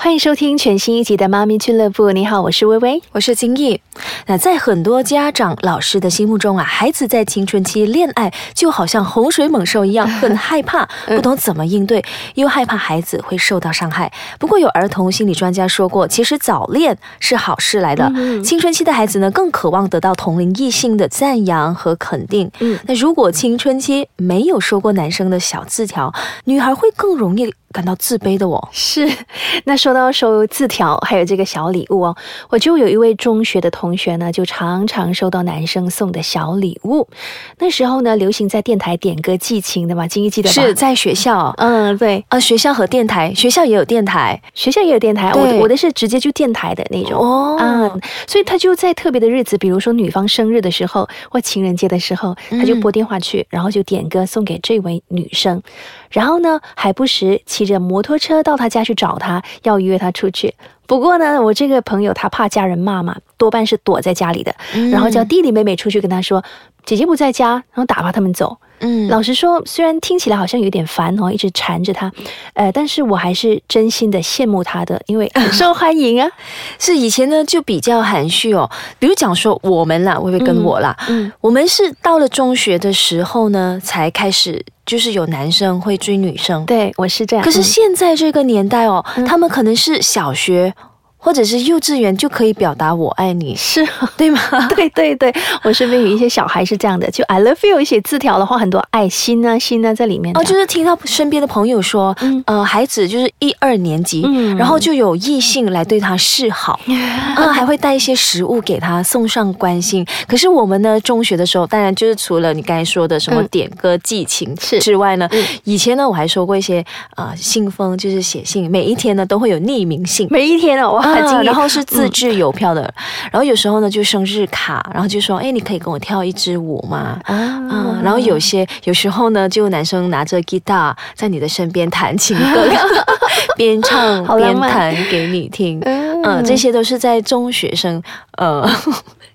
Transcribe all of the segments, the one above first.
欢迎收听全新一集的《妈咪俱乐部》。你好，我是微微，我是金毅。那在很多家长、老师的心目中啊，孩子在青春期恋爱就好像洪水猛兽一样，很害怕，不懂怎么应对，又害怕孩子会受到伤害。不过有儿童心理专家说过，其实早恋是好事来的。青春期的孩子呢，更渴望得到同龄异性的赞扬和肯定。嗯，那如果青春期没有收过男生的小字条，女孩会更容易。感到自卑的我。是，那说到收字条，还有这个小礼物哦，我就有一位中学的同学呢，就常常收到男生送的小礼物。那时候呢，流行在电台点歌寄情的嘛，金一记得是在学校，嗯，对，啊，学校和电台，学校也有电台，学校也有电台，我我的是直接就电台的那种。哦，嗯，所以他就在特别的日子，比如说女方生日的时候或情人节的时候，他就拨电话去，然后就点歌送给这位女生，然后呢，还不时。骑着摩托车到他家去找他，要约他出去。不过呢，我这个朋友他怕家人骂嘛，多半是躲在家里的，然后叫弟弟妹妹出去跟他说，姐姐不在家，然后打发他们走。嗯，老实说，虽然听起来好像有点烦哦，一直缠着他，呃，但是我还是真心的羡慕他的，因为 很受欢迎啊。是以前呢就比较含蓄哦，比如讲说我们啦，会不会跟我啦？嗯，我们是到了中学的时候呢，才开始就是有男生会追女生。对我是这样。可是现在这个年代哦，他们可能是小学。或者是幼稚园就可以表达我爱你，是。对吗？对对对，我身边有一些小孩是这样的，就 I love you 写字条的话，很多爱心啊心啊在里面。哦，就是听到身边的朋友说，呃，孩子就是一二年级，然后就有异性来对他示好，啊，还会带一些食物给他，送上关心。可是我们呢，中学的时候，当然就是除了你刚才说的什么点歌寄情之外呢，以前呢，我还收过一些啊信封，就是写信，每一天呢都会有匿名信，每一天哦，哇。然后是自制邮票的，然后有时候呢就生日卡，然后就说，哎，你可以跟我跳一支舞吗？啊，然后有些有时候呢，就男生拿着吉他在你的身边弹情歌，边唱边弹给你听，嗯，这些都是在中学生，呃。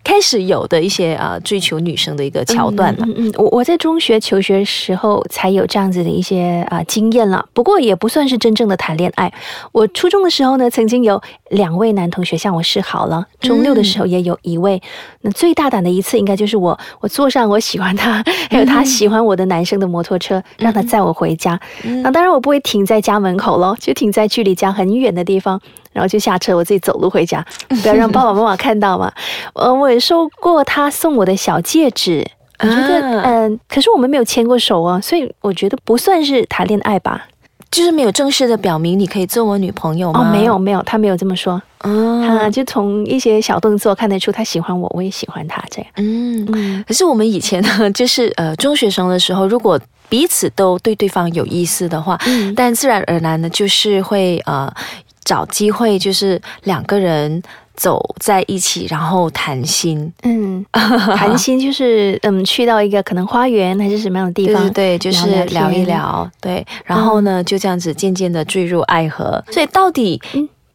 开始有的一些啊追求女生的一个桥段了。嗯嗯，我我在中学求学时候才有这样子的一些啊经验了，不过也不算是真正的谈恋爱。我初中的时候呢，曾经有两位男同学向我示好了，中六的时候也有一位。那最大胆的一次，应该就是我我坐上我喜欢他，还有他喜欢我的男生的摩托车，让他载我回家。那当然我不会停在家门口喽，就停在距离家很远的地方。然后就下车，我自己走路回家，不要让爸爸妈妈看到嘛。呃，我也收过他送我的小戒指，我觉得，嗯，可是我们没有牵过手啊，所以我觉得不算是谈恋爱吧，就是没有正式的表明你可以做我女朋友吗？哦，没有没有，他没有这么说。啊，就从一些小动作看得出他喜欢我，我也喜欢他这样。嗯，可是我们以前呢，就是呃中学生的时候，如果彼此都对对方有意思的话，嗯但自然而然呢，就是会呃。找机会就是两个人走在一起，然后谈心。嗯，谈心就是嗯，去到一个可能花园还是什么样的地方，对，就是聊一聊，对，然后呢就这样子渐渐的坠入爱河。所以到底。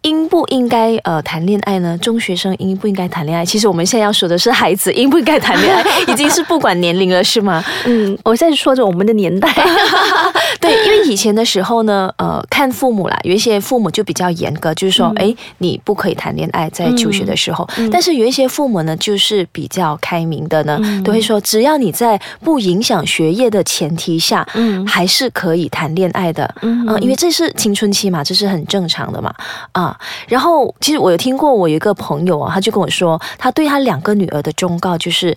应不应该呃谈恋爱呢？中学生应不应该谈恋爱？其实我们现在要说的是孩子应不应该谈恋爱，已经是不管年龄了，是吗？嗯，我在说着我们的年代。对，因为以前的时候呢，呃，看父母啦，有一些父母就比较严格，就是说，哎，你不可以谈恋爱，在求学的时候。但是有一些父母呢，就是比较开明的呢，都会说，只要你在不影响学业的前提下，嗯，还是可以谈恋爱的。嗯，因为这是青春期嘛，这是很正常的嘛，啊。然后，其实我有听过，我有一个朋友啊，他就跟我说，他对他两个女儿的忠告就是，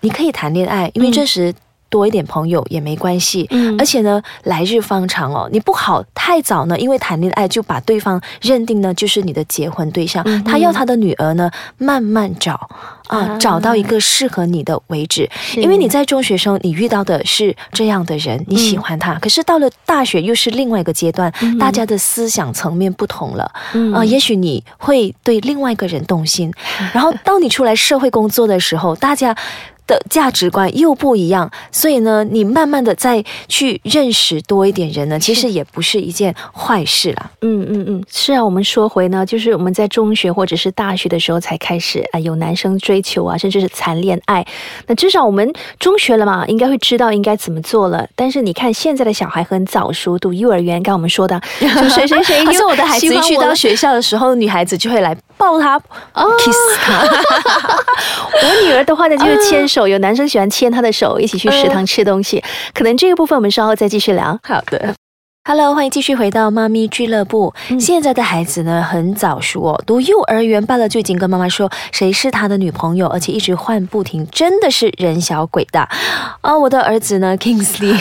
你可以谈恋爱，因为这时多一点朋友也没关系。嗯，而且呢，来日方长哦，你不好太早呢，因为谈恋爱就把对方认定呢就是你的结婚对象。他要他的女儿呢慢慢找。啊，找到一个适合你的为止，因为你在中学生，你遇到的是这样的人，你喜欢他。可是到了大学，又是另外一个阶段，大家的思想层面不同了。啊，也许你会对另外一个人动心，然后到你出来社会工作的时候，大家。的价值观又不一样，所以呢，你慢慢的再去认识多一点人呢，其实也不是一件坏事啦。嗯嗯嗯，是啊，我们说回呢，就是我们在中学或者是大学的时候才开始啊，有男生追求啊，甚至是谈恋爱。那至少我们中学了嘛，应该会知道应该怎么做了。但是你看现在的小孩很早熟，读幼儿园，刚我们说的，就谁谁谁，可是我的孩子去到学校的时候，女孩子就会来抱他，kiss 他。我女儿的话呢，就是牵手，有男生喜欢牵她的手，一起去食堂吃东西。可能这个部分我们稍后再继续聊。好的。Hello，欢迎继续回到妈咪俱乐部。现在的孩子呢，很早熟哦，读幼儿园罢了就已经跟妈妈说谁是他的女朋友，而且一直换不停，真的是人小鬼大啊！我的儿子呢，Kingsley，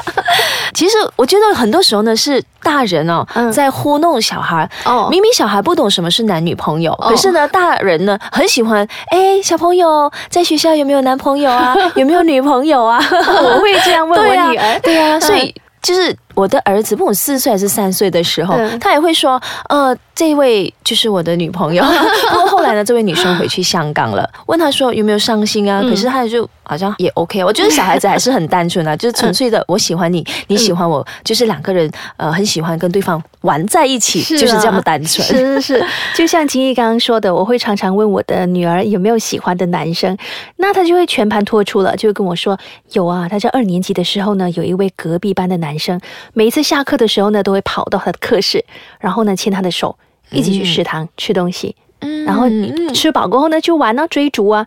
其实我觉得很多时候呢是大人哦在糊弄小孩哦，明明小孩不懂什么是男女朋友，可是呢大人呢很喜欢哎，小朋友在学校有没有男朋友啊？有没有女朋友啊？我会这样问 我女儿，对啊，所以就是。我的儿子，不管四岁还是三岁的时候，他也会说，呃，这位就是我的女朋友。不 过后来呢，这位女生回去香港了，问他说有没有伤心啊？可是他就好像也 OK。我觉得小孩子还是很单纯啊，就是纯粹的我喜欢你，你喜欢我，就是两个人呃很喜欢跟对方玩在一起，就是这么单纯。是是是，就像金毅刚刚说的，我会常常问我的女儿有没有喜欢的男生，那他就会全盘托出了，就会跟我说有啊，他在二年级的时候呢，有一位隔壁班的男生。每一次下课的时候呢，都会跑到他的课室，然后呢牵他的手，一起去食堂吃东西。嗯，然后吃饱过后呢，就玩啊追逐啊。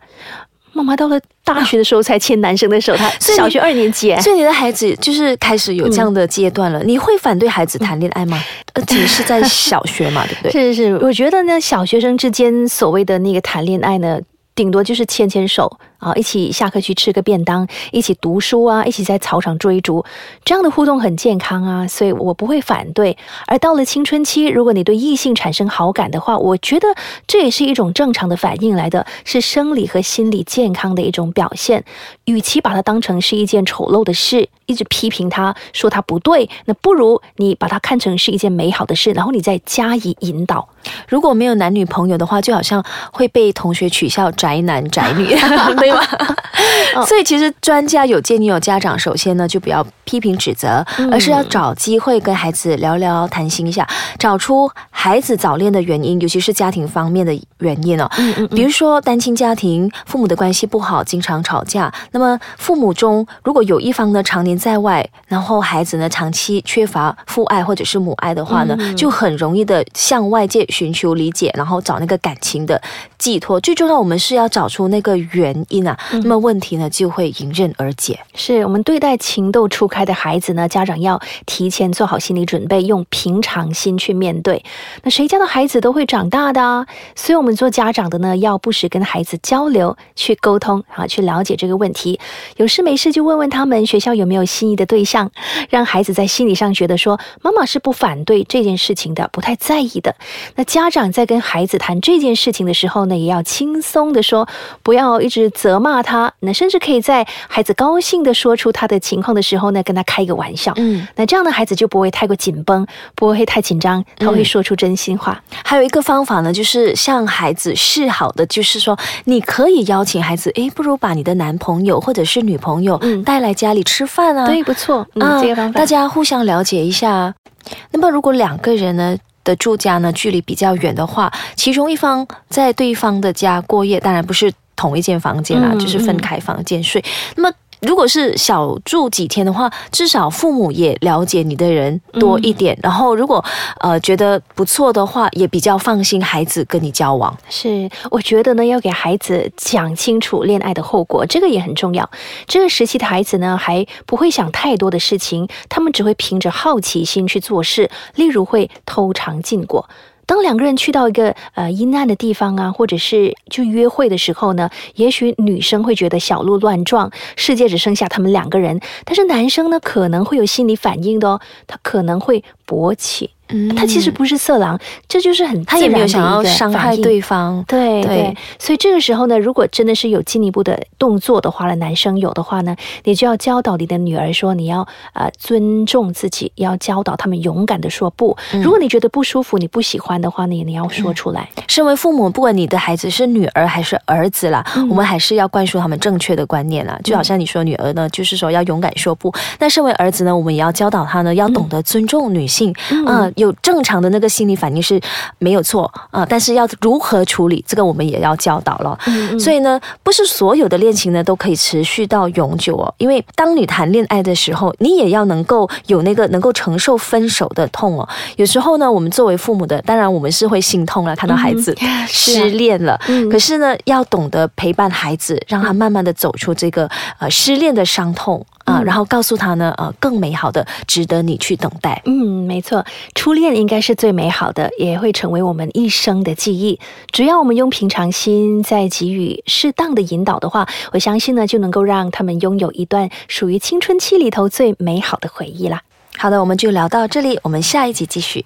妈妈到了大学的时候才牵男生的手，他 小学二年级，所以你的孩子就是开始有这样的阶段了。你会反对孩子谈恋爱吗？而且是在小学嘛，对不对？是是是，我觉得呢，小学生之间所谓的那个谈恋爱呢，顶多就是牵牵手。啊，一起下课去吃个便当，一起读书啊，一起在操场追逐，这样的互动很健康啊，所以我不会反对。而到了青春期，如果你对异性产生好感的话，我觉得这也是一种正常的反应来的，是生理和心理健康的一种表现。与其把它当成是一件丑陋的事，一直批评他说他不对，那不如你把它看成是一件美好的事，然后你再加以引导。如果没有男女朋友的话，就好像会被同学取笑宅男宅女。所以其实专家有建议，有家长首先呢就不要批评指责，而是要找机会跟孩子聊聊、谈心一下，找出孩子早恋的原因，尤其是家庭方面的原因哦。嗯嗯。比如说单亲家庭，父母的关系不好，经常吵架。那么父母中如果有一方呢常年在外，然后孩子呢长期缺乏父爱或者是母爱的话呢，就很容易的向外界寻求理解，然后找那个感情的寄托。最重要，我们是要找出那个原因。那么问题呢就会迎刃而解。是我们对待情窦初开的孩子呢，家长要提前做好心理准备，用平常心去面对。那谁家的孩子都会长大的，所以我们做家长的呢，要不时跟孩子交流，去沟通啊，去了解这个问题。有事没事就问问他们学校有没有心仪的对象，让孩子在心理上觉得说妈妈是不反对这件事情的，不太在意的。那家长在跟孩子谈这件事情的时候呢，也要轻松的说，不要一直责。骂他，那甚至可以在孩子高兴的说出他的情况的时候呢，跟他开一个玩笑。嗯，那这样的孩子就不会太过紧绷，不会太紧张，他会说出真心话。还有一个方法呢，就是向孩子示好的，就是说你可以邀请孩子，诶，不如把你的男朋友或者是女朋友带来家里吃饭啊。对，不错，嗯，这个方法大家互相了解一下。那么如果两个人呢的住家呢距离比较远的话，其中一方在对方的家过夜，当然不是。同一间房间啊，就是分开房间睡。那么，如果是小住几天的话，至少父母也了解你的人多一点。然后，如果呃觉得不错的话，也比较放心孩子跟你交往。是，我觉得呢，要给孩子讲清楚恋爱的后果，这个也很重要。这个时期的孩子呢，还不会想太多的事情，他们只会凭着好奇心去做事，例如会偷尝禁果。当两个人去到一个呃阴暗的地方啊，或者是就约会的时候呢，也许女生会觉得小鹿乱撞，世界只剩下他们两个人。但是男生呢，可能会有心理反应的哦，他可能会勃起。嗯。他其实不是色狼，这就是很他也没有想要伤害对方。对对。对，所以这个时候呢，如果真的是有进一步的动作的话呢，男生有的话呢，你就要教导你的女儿说，你要呃尊重自己，要教导他们勇敢的说不。嗯。如果你觉得不舒服，你不喜欢的话呢，你要说出来。身为父母，不管你的孩子是女儿还是儿子啦，嗯。我们还是要灌输他们正确的观念啦。就好像你说女儿呢，就是说要勇敢说不；那身为儿子呢，我们也要教导他呢，要懂得尊重女性。嗯。啊、有正常的那个心理反应是没有错啊、但是要如何处理，这个我们也要教导了。嗯所以呢，不是所有的恋情呢都可以持续到永久哦。因为当你谈恋爱的时候，你也要能够有那个能够承受分手的痛哦。有时候呢，我们作为父母的，当然我们是会心痛了，看到孩子 失恋了。嗯可是呢，要懂得陪伴孩子，让他慢慢的走出这个呃失恋的伤痛啊、嗯然后告诉他呢，呃，更美好的，值得你去等待。嗯，没错，初恋应该是最美好的，也会成为我们一生的记忆。只要我们用平常心，再给予适当的引导的话，我相信呢，就能够让他们拥有一段属于青春期里头最美好的回忆啦。好的，我们就聊到这里，我们下一集继续。